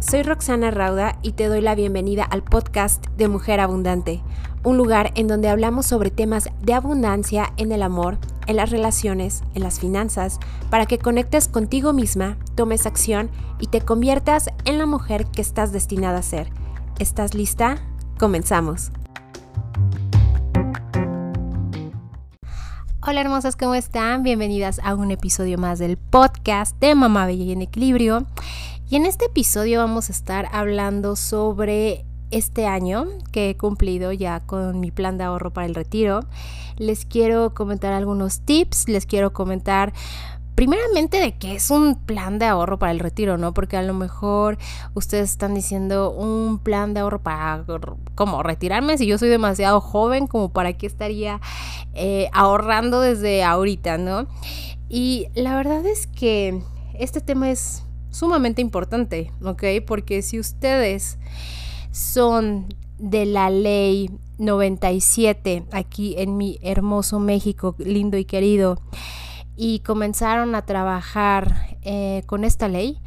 soy Roxana Rauda y te doy la bienvenida al podcast de Mujer Abundante, un lugar en donde hablamos sobre temas de abundancia en el amor, en las relaciones, en las finanzas, para que conectes contigo misma, tomes acción y te conviertas en la mujer que estás destinada a ser. ¿Estás lista? Comenzamos. Hola hermosas, ¿cómo están? Bienvenidas a un episodio más del podcast de Mamá Bella y en Equilibrio. Y en este episodio vamos a estar hablando sobre este año que he cumplido ya con mi plan de ahorro para el retiro. Les quiero comentar algunos tips, les quiero comentar primeramente de qué es un plan de ahorro para el retiro, ¿no? Porque a lo mejor ustedes están diciendo un plan de ahorro para, ¿cómo? Retirarme si yo soy demasiado joven, como para qué estaría eh, ahorrando desde ahorita, ¿no? Y la verdad es que este tema es sumamente importante, ¿ok? Porque si ustedes son de la ley 97 aquí en mi hermoso México, lindo y querido, y comenzaron a trabajar eh, con esta ley,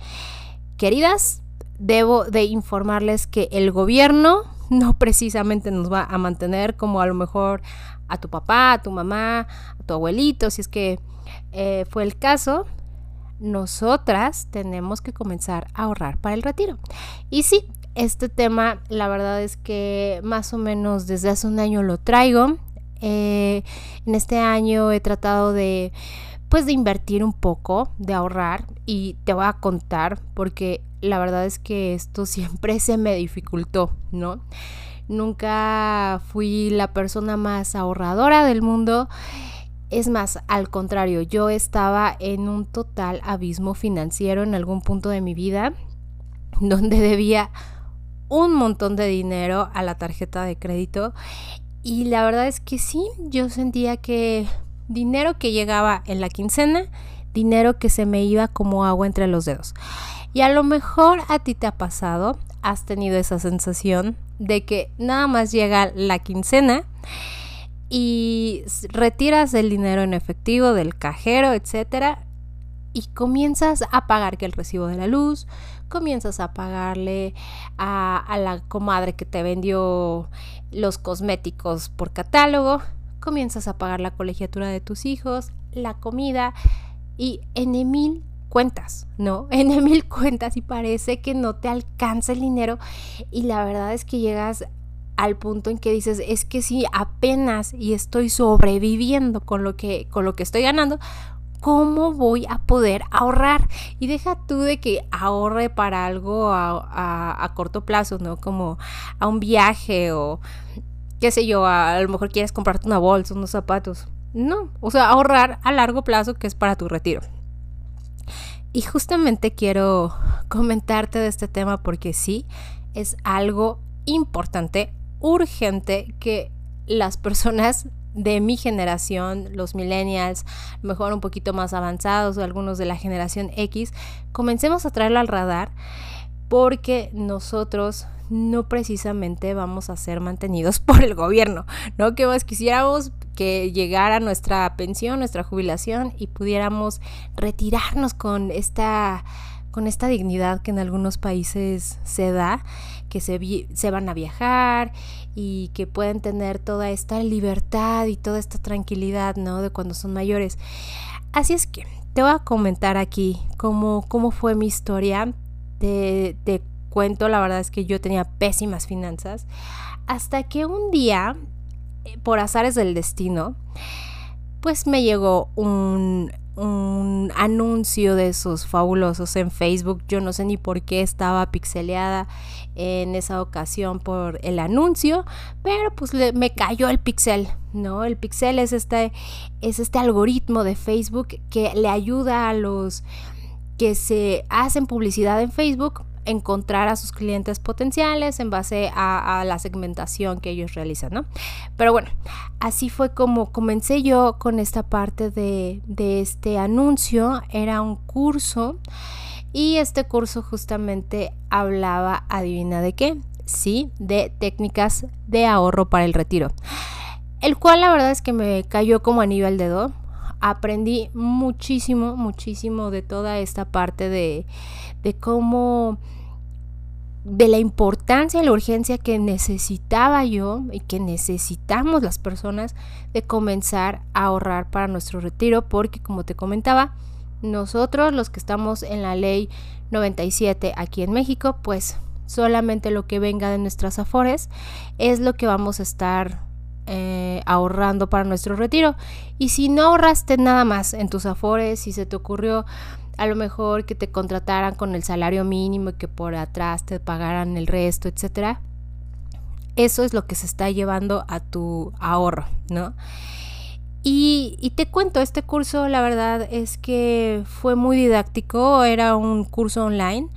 queridas, debo de informarles que el gobierno no precisamente nos va a mantener como a lo mejor a tu papá, a tu mamá, a tu abuelito, si es que eh, fue el caso, nosotras tenemos que comenzar a ahorrar para el retiro. Y sí, este tema la verdad es que más o menos desde hace un año lo traigo. Eh, en este año he tratado de pues de invertir un poco, de ahorrar y te voy a contar porque la verdad es que esto siempre se me dificultó, ¿no? Nunca fui la persona más ahorradora del mundo. Es más, al contrario, yo estaba en un total abismo financiero en algún punto de mi vida donde debía un montón de dinero a la tarjeta de crédito y la verdad es que sí, yo sentía que dinero que llegaba en la quincena, dinero que se me iba como agua entre los dedos. Y a lo mejor a ti te ha pasado, has tenido esa sensación de que nada más llega la quincena y retiras el dinero en efectivo del cajero, etcétera, y comienzas a pagar que el recibo de la luz, comienzas a pagarle a, a la comadre que te vendió los cosméticos por catálogo, comienzas a pagar la colegiatura de tus hijos, la comida y en mil cuentas, ¿no? En mil cuentas y parece que no te alcanza el dinero y la verdad es que llegas al punto en que dices, es que si apenas y estoy sobreviviendo con lo que con lo que estoy ganando, ¿cómo voy a poder ahorrar? Y deja tú de que ahorre para algo a, a corto plazo, ¿no? Como a un viaje o qué sé yo, a, lo mejor quieres comprarte una bolsa, unos zapatos. No, o sea, ahorrar a largo plazo que es para tu retiro. Y justamente quiero comentarte de este tema porque sí, es algo importante, urgente que las personas de mi generación, los millennials, mejor un poquito más avanzados o algunos de la generación X, comencemos a traerlo al radar porque nosotros no precisamente vamos a ser mantenidos por el gobierno, ¿no? Que más quisiéramos que llegara nuestra pensión, nuestra jubilación y pudiéramos retirarnos con esta con esta dignidad que en algunos países se da, que se, se van a viajar y que pueden tener toda esta libertad y toda esta tranquilidad, ¿no? De cuando son mayores. Así es que te voy a comentar aquí cómo, cómo fue mi historia de, de cuento, la verdad es que yo tenía pésimas finanzas, hasta que un día, eh, por azares del destino, pues me llegó un, un anuncio de esos fabulosos en Facebook. Yo no sé ni por qué estaba pixeleada en esa ocasión por el anuncio, pero pues me cayó el pixel, ¿no? El pixel es este, es este algoritmo de Facebook que le ayuda a los que se hacen publicidad en Facebook encontrar a sus clientes potenciales en base a, la segmentación que ellos realizan, ¿no? Pero bueno, así fue como comencé yo con esta parte de, de este anuncio. Era un curso y este curso justamente hablaba, adivina de qué, sí, de técnicas de ahorro para el retiro. El cual la verdad es que me cayó como a nivel dedo. Aprendí muchísimo, muchísimo de toda esta parte de, de cómo de la importancia y la urgencia que necesitaba yo y que necesitamos las personas de comenzar a ahorrar para nuestro retiro porque como te comentaba, nosotros los que estamos en la ley 97 aquí en México, pues solamente lo que venga de nuestras afores es lo que vamos a estar eh, ahorrando para nuestro retiro. Y si no ahorraste nada más en tus afores, si se te ocurrió a lo mejor que te contrataran con el salario mínimo y que por atrás te pagaran el resto, etcétera. Eso es lo que se está llevando a tu ahorro, ¿no? Y, y, te cuento, este curso la verdad es que fue muy didáctico, era un curso online,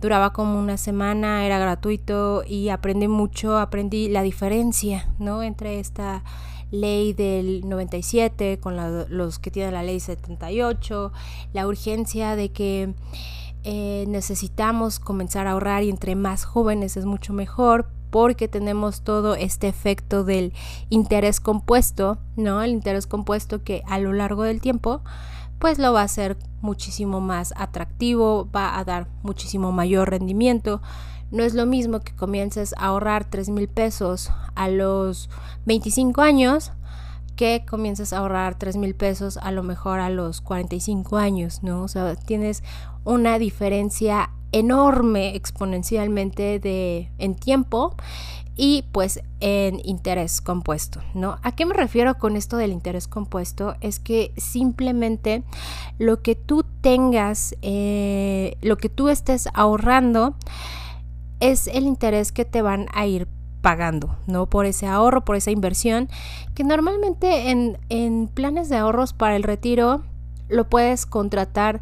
duraba como una semana, era gratuito y aprendí mucho, aprendí la diferencia, ¿no? Entre esta ley del 97 con los que tienen la ley 78, la urgencia de que eh, necesitamos comenzar a ahorrar y entre más jóvenes es mucho mejor porque tenemos todo este efecto del interés compuesto, ¿no? El interés compuesto que a lo largo del tiempo pues lo va a hacer muchísimo más atractivo, va a dar muchísimo mayor rendimiento, no es lo mismo que comiences a ahorrar 3 mil pesos a los 25 años que comiences a ahorrar 3 mil pesos a lo mejor a los 45 años, ¿no? O sea, tienes una diferencia enorme exponencialmente de, en tiempo y pues en interés compuesto, ¿no? ¿A qué me refiero con esto del interés compuesto? Es que simplemente lo que tú tengas, eh, lo que tú estés ahorrando, es el interés que te van a ir pagando, ¿no? Por ese ahorro, por esa inversión, que normalmente en, en planes de ahorros para el retiro lo puedes contratar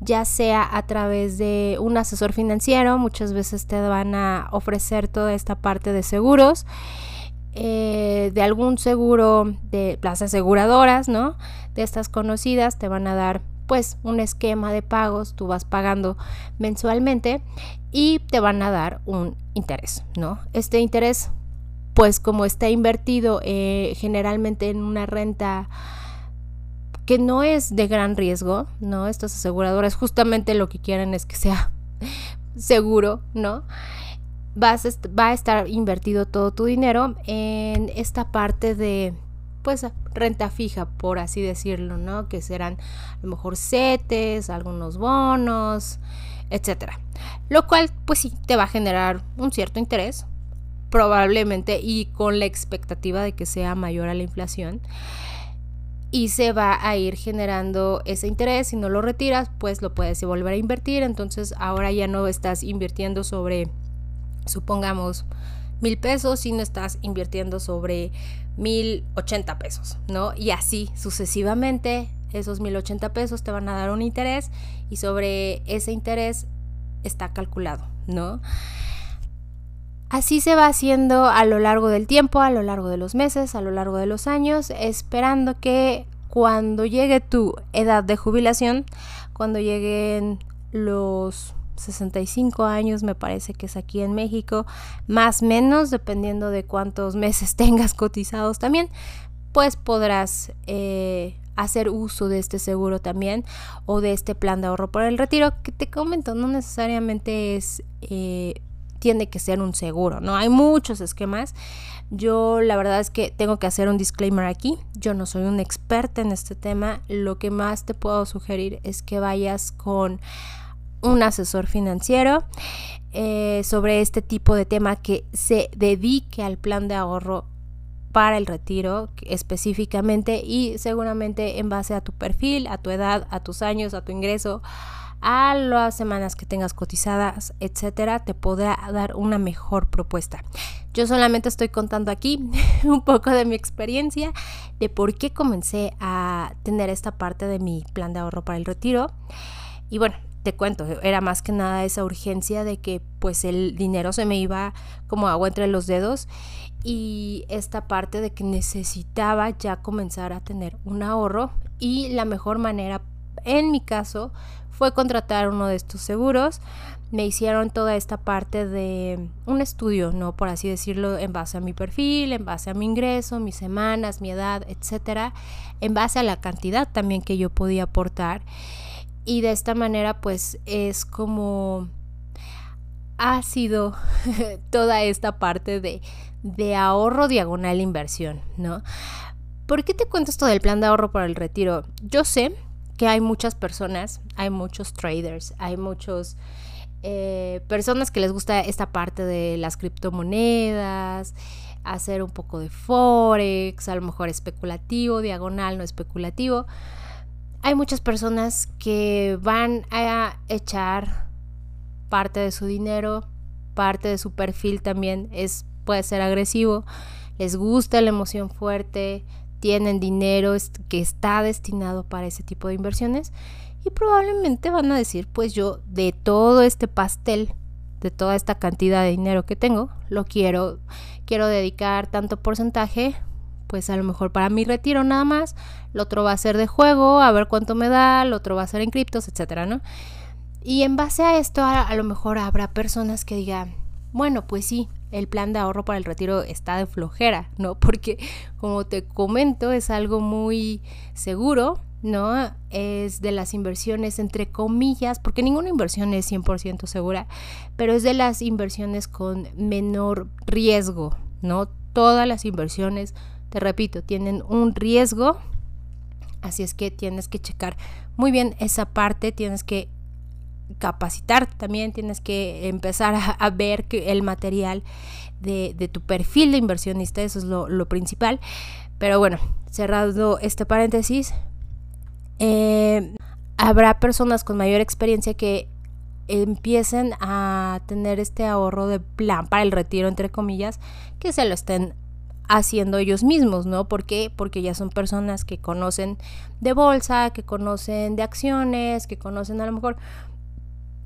ya sea a través de un asesor financiero, muchas veces te van a ofrecer toda esta parte de seguros, eh, de algún seguro de las aseguradoras, ¿no? De estas conocidas te van a dar pues un esquema de pagos, tú vas pagando mensualmente y te van a dar un interés, ¿no? Este interés, pues como está invertido eh, generalmente en una renta que no es de gran riesgo, ¿no? Estas aseguradoras justamente lo que quieren es que sea seguro, ¿no? Vas va a estar invertido todo tu dinero en esta parte de pues renta fija, por así decirlo, ¿no? Que serán a lo mejor setes, algunos bonos, etcétera. Lo cual, pues sí, te va a generar un cierto interés, probablemente, y con la expectativa de que sea mayor a la inflación. Y se va a ir generando ese interés. Si no lo retiras, pues lo puedes volver a invertir. Entonces ahora ya no estás invirtiendo sobre, supongamos, mil pesos, sino estás invirtiendo sobre 1080 pesos, ¿no? Y así sucesivamente, esos 1080 pesos te van a dar un interés y sobre ese interés está calculado, ¿no? Así se va haciendo a lo largo del tiempo, a lo largo de los meses, a lo largo de los años, esperando que cuando llegue tu edad de jubilación, cuando lleguen los 65 años me parece que es aquí en México, más menos, dependiendo de cuántos meses tengas cotizados también, pues podrás eh, hacer uso de este seguro también o de este plan de ahorro por el retiro que te comento, no necesariamente es... Eh, tiene que ser un seguro, ¿no? Hay muchos esquemas. Yo la verdad es que tengo que hacer un disclaimer aquí. Yo no soy un experta en este tema. Lo que más te puedo sugerir es que vayas con un asesor financiero eh, sobre este tipo de tema que se dedique al plan de ahorro para el retiro específicamente y seguramente en base a tu perfil, a tu edad, a tus años, a tu ingreso, a las semanas que tengas cotizadas, etcétera, te podrá dar una mejor propuesta. Yo solamente estoy contando aquí un poco de mi experiencia, de por qué comencé a tener esta parte de mi plan de ahorro para el retiro. Y bueno, te cuento, era más que nada esa urgencia de que pues el dinero se me iba como agua entre los dedos y esta parte de que necesitaba ya comenzar a tener un ahorro y la mejor manera en mi caso fue contratar uno de estos seguros. Me hicieron toda esta parte de un estudio, ¿no? Por así decirlo, en base a mi perfil, en base a mi ingreso, mis semanas, mi edad, etcétera, en base a la cantidad también que yo podía aportar y de esta manera pues es como ha sido toda esta parte de, de ahorro diagonal inversión, ¿no? ¿Por qué te cuento esto del plan de ahorro para el retiro? Yo sé que hay muchas personas, hay muchos traders, hay muchos eh, personas que les gusta esta parte de las criptomonedas, hacer un poco de forex, a lo mejor especulativo, diagonal, no especulativo. Hay muchas personas que van a echar parte de su dinero, parte de su perfil también es puede ser agresivo, les gusta la emoción fuerte, tienen dinero que está destinado para ese tipo de inversiones y probablemente van a decir, pues yo de todo este pastel, de toda esta cantidad de dinero que tengo, lo quiero quiero dedicar tanto porcentaje, pues a lo mejor para mi retiro nada más, lo otro va a ser de juego, a ver cuánto me da, lo otro va a ser en criptos, etcétera, ¿no? Y en base a esto, a, a lo mejor habrá personas que digan, bueno, pues sí, el plan de ahorro para el retiro está de flojera, ¿no? Porque como te comento, es algo muy seguro, ¿no? Es de las inversiones entre comillas, porque ninguna inversión es 100% segura, pero es de las inversiones con menor riesgo, ¿no? Todas las inversiones, te repito, tienen un riesgo, así es que tienes que checar muy bien esa parte, tienes que capacitar también, tienes que empezar a, ver que el material de, tu perfil de inversionista, eso es lo, principal. Pero bueno, cerrado este paréntesis, eh, habrá personas con mayor experiencia que empiecen a tener este ahorro de plan para el retiro, entre comillas, que se lo estén haciendo ellos mismos, ¿no? ¿Por qué? Porque ya son personas que conocen de bolsa, que conocen de acciones, que conocen a lo mejor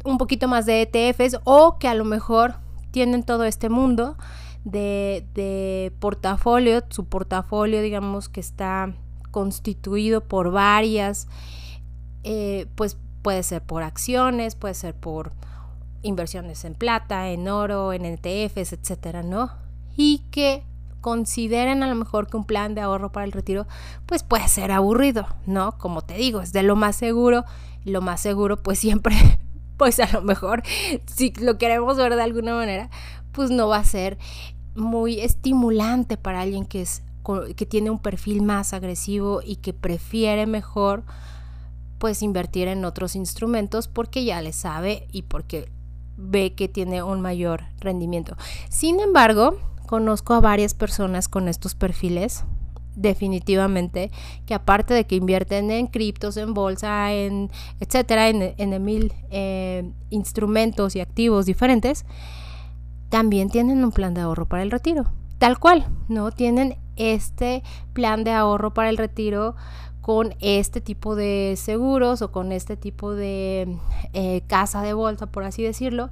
un poquito más de ETFs o que a lo mejor tienen todo este mundo de, de portafolio, su portafolio digamos que está constituido por varias, eh, pues puede ser por acciones, puede ser por inversiones en plata, en oro, en ETFs, etcétera, ¿no? Y que consideren a lo mejor que un plan de ahorro para el retiro pues puede ser aburrido, ¿no? Como te digo, es de lo más seguro, lo más seguro pues siempre pues a lo mejor si lo queremos ver de alguna manera, pues no va a ser muy estimulante para alguien que es que tiene un perfil más agresivo y que prefiere mejor pues invertir en otros instrumentos porque ya le sabe y porque ve que tiene un mayor rendimiento. Sin embargo, conozco a varias personas con estos perfiles definitivamente que aparte de que invierten en criptos, en bolsa, en etcétera, en, mil eh, instrumentos y activos diferentes, también tienen un plan de ahorro para el retiro. Tal cual, ¿no? Tienen este plan de ahorro para el retiro con este tipo de seguros o con este tipo de eh, casa de bolsa, por así decirlo,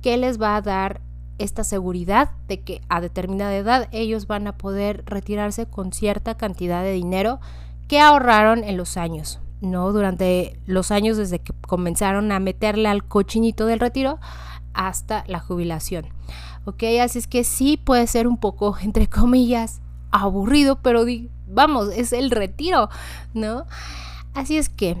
que les va a dar esta seguridad de que a determinada edad ellos van a poder retirarse con cierta cantidad de dinero que ahorraron en los años, ¿no? Durante los años desde que comenzaron a meterle al cochinito del retiro hasta la jubilación. ¿Ok? Así es que sí puede ser un poco, entre comillas, aburrido, pero vamos, es el retiro, ¿no? Así es que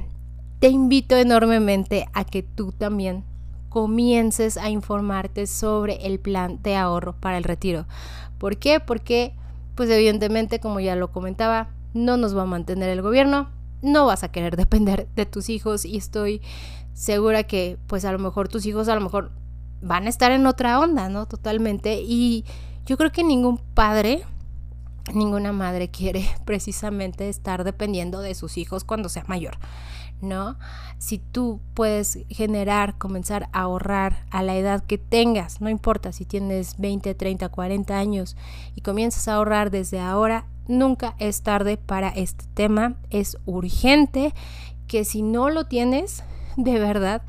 te invito enormemente a que tú también comiences a informarte sobre el plan de ahorro para el retiro. ¿Por qué? Porque, pues evidentemente, como ya lo comentaba, no nos va a mantener el gobierno, no vas a querer depender de tus hijos y estoy segura que, pues a lo mejor tus hijos a lo mejor van a estar en otra onda, ¿no? Totalmente. Y yo creo que ningún padre, ninguna madre quiere precisamente estar dependiendo de sus hijos cuando sea mayor. ¿No? Si tú puedes generar, comenzar a ahorrar a la edad que tengas, no importa si tienes 20, 30, 40 años y comienzas a ahorrar desde ahora, nunca es tarde para este tema, es urgente que si no lo tienes, de verdad,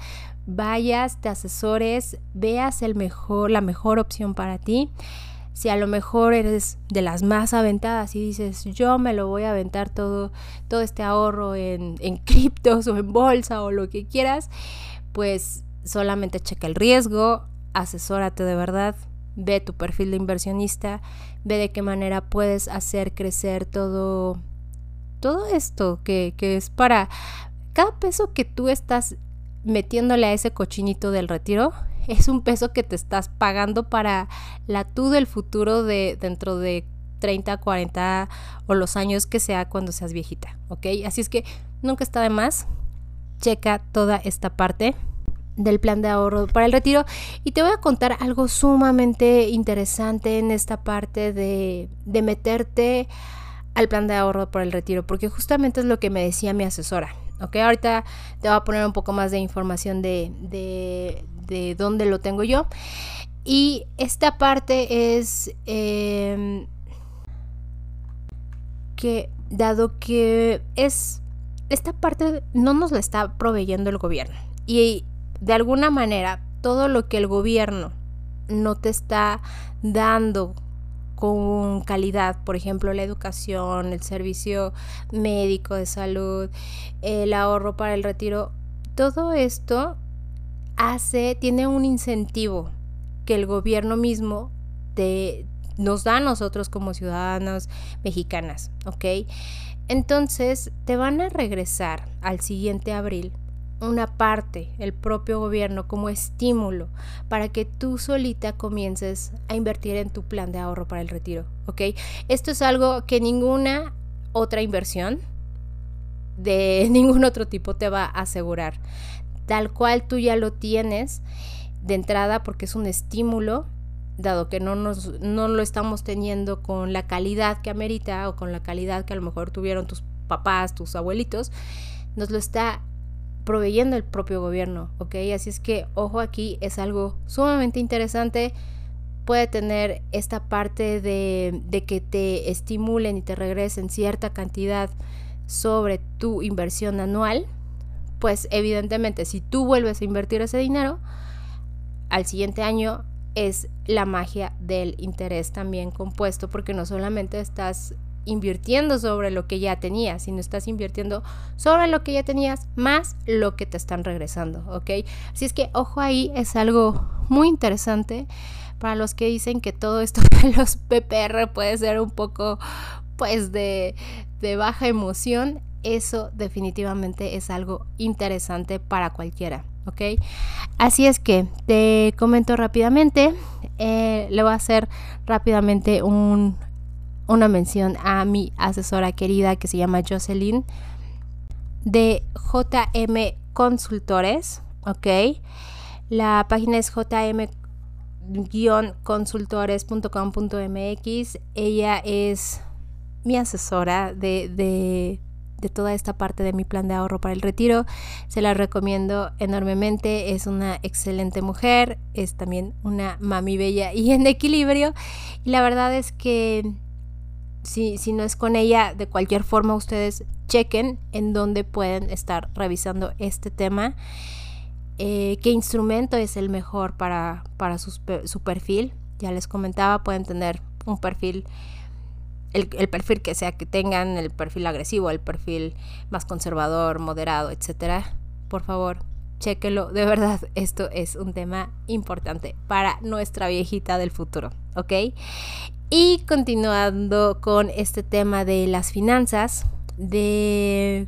vayas, te asesores, veas el mejor, la mejor opción para ti si a lo mejor eres de las más aventadas y dices, yo me lo voy a aventar todo, todo este ahorro en, en criptos o en bolsa o lo que quieras, pues solamente checa el riesgo, asesórate de verdad, ve tu perfil de inversionista, ve de qué manera puedes hacer crecer todo, todo esto que, que es para cada peso que tú estás metiéndole a ese cochinito del retiro es un peso que te estás pagando para la tú del futuro de dentro de 30, 40 o los años que sea cuando seas viejita, ¿ok? Así es que nunca está de más. Checa toda esta parte del plan de ahorro para el retiro y te voy a contar algo sumamente interesante en esta parte de, de meterte al plan de ahorro para el retiro porque justamente es lo que me decía mi asesora ok ahorita te voy a poner un poco más de información de, de, de dónde lo tengo yo. Y esta parte es em, que dado que es esta parte no nos la está proveyendo el gobierno. Y de alguna manera todo lo que el gobierno no te está dando con calidad, por ejemplo, la educación, el servicio médico de salud, el ahorro para el retiro, todo esto hace, tiene un incentivo que el gobierno mismo te, nos da a nosotros como ciudadanos mexicanas, ¿ok? Entonces te van a regresar al siguiente abril una parte, el propio gobierno, como estímulo para que tú solita comiences a invertir en tu plan de ahorro para el retiro, ¿ok? Esto es algo que ninguna otra inversión de ningún otro tipo te va a asegurar. Tal cual tú ya lo tienes de entrada porque es un estímulo dado que no, nos, no lo estamos teniendo con la calidad que amerita o con la calidad que a lo mejor tuvieron tus papás, tus abuelitos, nos lo está proveyendo el propio gobierno, ¿ok? Así es que, ojo aquí, es algo sumamente interesante. Puede tener esta parte de, de que te estimulen y te regresen cierta cantidad sobre tu inversión anual. Pues evidentemente, si tú vuelves a invertir ese dinero, al siguiente año es la magia del interés también compuesto, porque no solamente estás invirtiendo sobre lo que ya tenías, sino estás invirtiendo sobre lo que ya tenías más lo que te están regresando, ¿ok? Así es que ojo ahí, es algo muy interesante para los que dicen que todo esto de los PPR puede ser un poco pues de, de baja emoción, eso definitivamente es algo interesante para cualquiera. ¿ok? Así es que te comento rápidamente, eh, le voy a hacer rápidamente un, una mención a mi asesora querida que se llama Jocelyn de JM Consultores, ¿ok? La página es jm-consultores.com.mx. Ella es mi asesora de, de de toda esta parte de mi plan de ahorro para el retiro. Se la recomiendo enormemente. Es una excelente mujer, es también una mami bella y en equilibrio. Y la verdad es que si, si no es con ella, de cualquier forma ustedes chequen en dónde pueden estar revisando este tema. Eh, qué instrumento es el mejor para, para su perfil. Ya les comentaba, pueden tener un perfil el, perfil que sea que tengan, el perfil agresivo, el perfil más conservador, moderado, etcétera, por favor, chéquelo. De verdad, esto es un tema importante para nuestra viejita del futuro, ¿ok? Y continuando con este tema de las finanzas, de,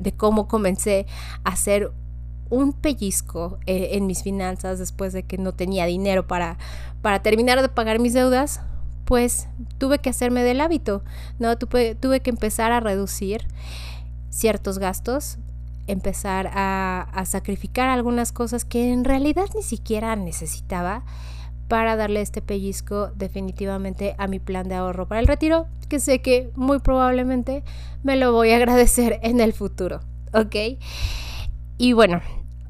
de cómo comencé a hacer un pellizco eh, en mis finanzas después de que no tenía dinero para, para terminar de pagar mis deudas, pues tuve que hacerme del hábito, ¿no? Tuve, tuve que empezar a reducir ciertos gastos, empezar a, a, sacrificar algunas cosas que en realidad ni siquiera necesitaba para darle este pellizco definitivamente a mi plan de ahorro para el retiro, que sé que muy probablemente me lo voy a agradecer en el futuro, ¿ok? Y bueno,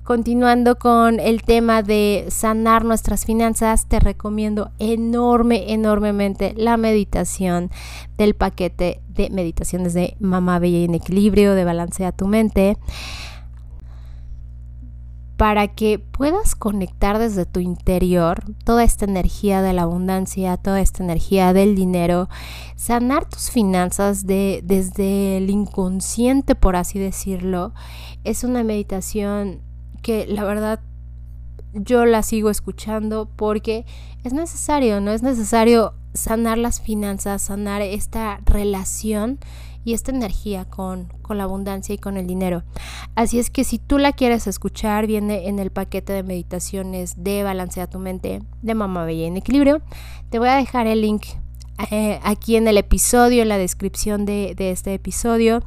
Continuando con el tema de sanar nuestras finanzas, te recomiendo enorme, enormemente la meditación del paquete de meditaciones de Mamá Bella en Equilibrio, de Balancea tu Mente, para que puedas conectar desde tu interior toda esta energía de la abundancia, toda esta energía del dinero, sanar tus finanzas de, desde el inconsciente, por así decirlo. Es una meditación que la verdad yo la sigo escuchando porque es necesario, no es necesario sanar las finanzas, sanar esta relación y esta energía con, con la abundancia y con el dinero. Así es que si tú la quieres escuchar, viene en el paquete de meditaciones de Balancea tu mente de Mamá Bella en Equilibrio. Te voy a dejar el link eh, aquí en el episodio, en la descripción de, de este episodio.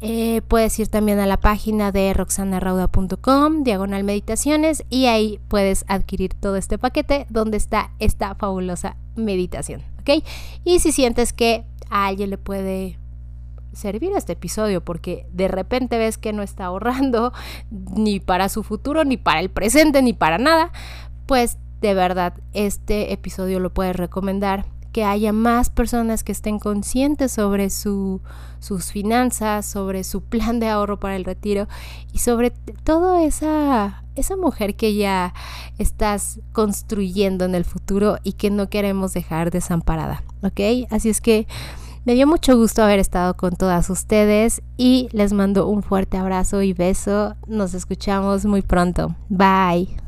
Eh, puedes ir también a la página de roxanarauda.com, diagonal meditaciones, y ahí puedes adquirir todo este paquete donde está esta fabulosa meditación, ¿ok? Y si sientes que a alguien le puede servir este episodio porque de repente ves que no está ahorrando ni para su futuro, ni para el presente, ni para nada, pues de verdad este episodio lo puedes recomendar que haya más personas que estén conscientes sobre su, sus finanzas, sobre su plan de ahorro para el retiro y sobre todo esa, esa mujer que ya estás construyendo en el futuro y que no queremos dejar desamparada, ¿ok? Así es que me dio mucho gusto haber estado con todas ustedes y les mando un fuerte abrazo y beso. Nos escuchamos muy pronto. Bye.